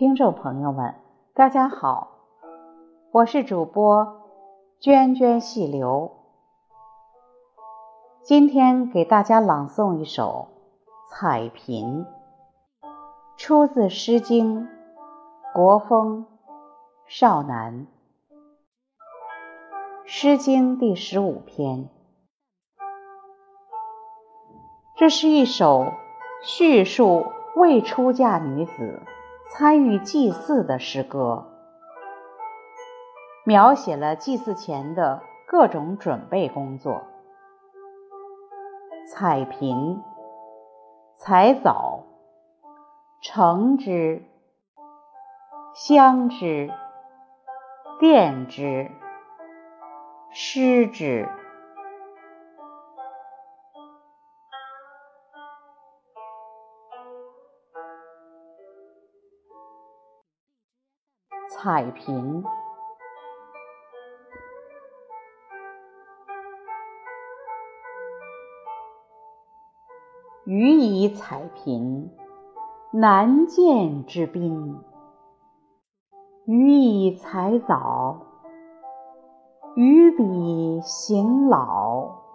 听众朋友们，大家好，我是主播涓涓细流。今天给大家朗诵一首《彩屏》，出自《诗经·国风·少南》。《诗经》第十五篇，这是一首叙述未出嫁女子。参与祭祀的诗歌，描写了祭祀前的各种准备工作：采萍、采枣、橙之、香之、奠之、施之。彩屏，予以彩屏，难见之宾；予以采藻，予彼行老。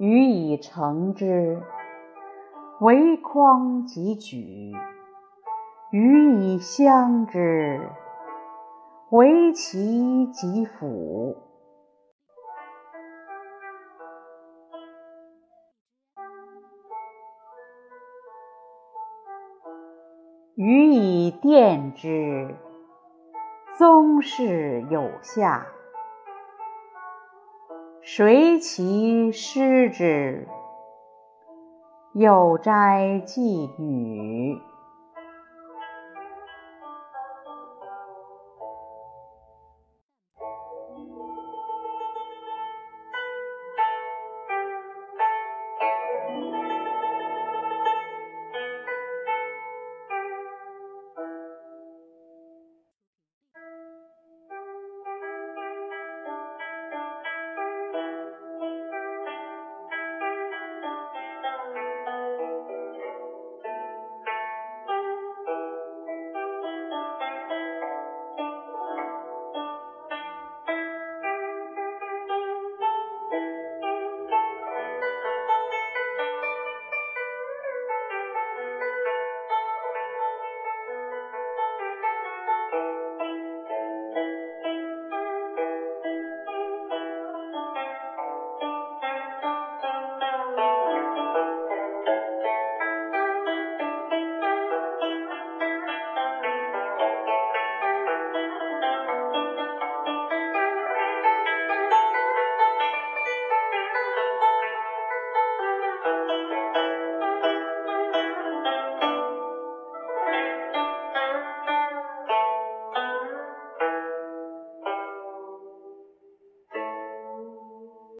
予以成之，为匡即举；予以相之，为其即辅；予以奠之，宗室有下。谁其师之？有斋祭女。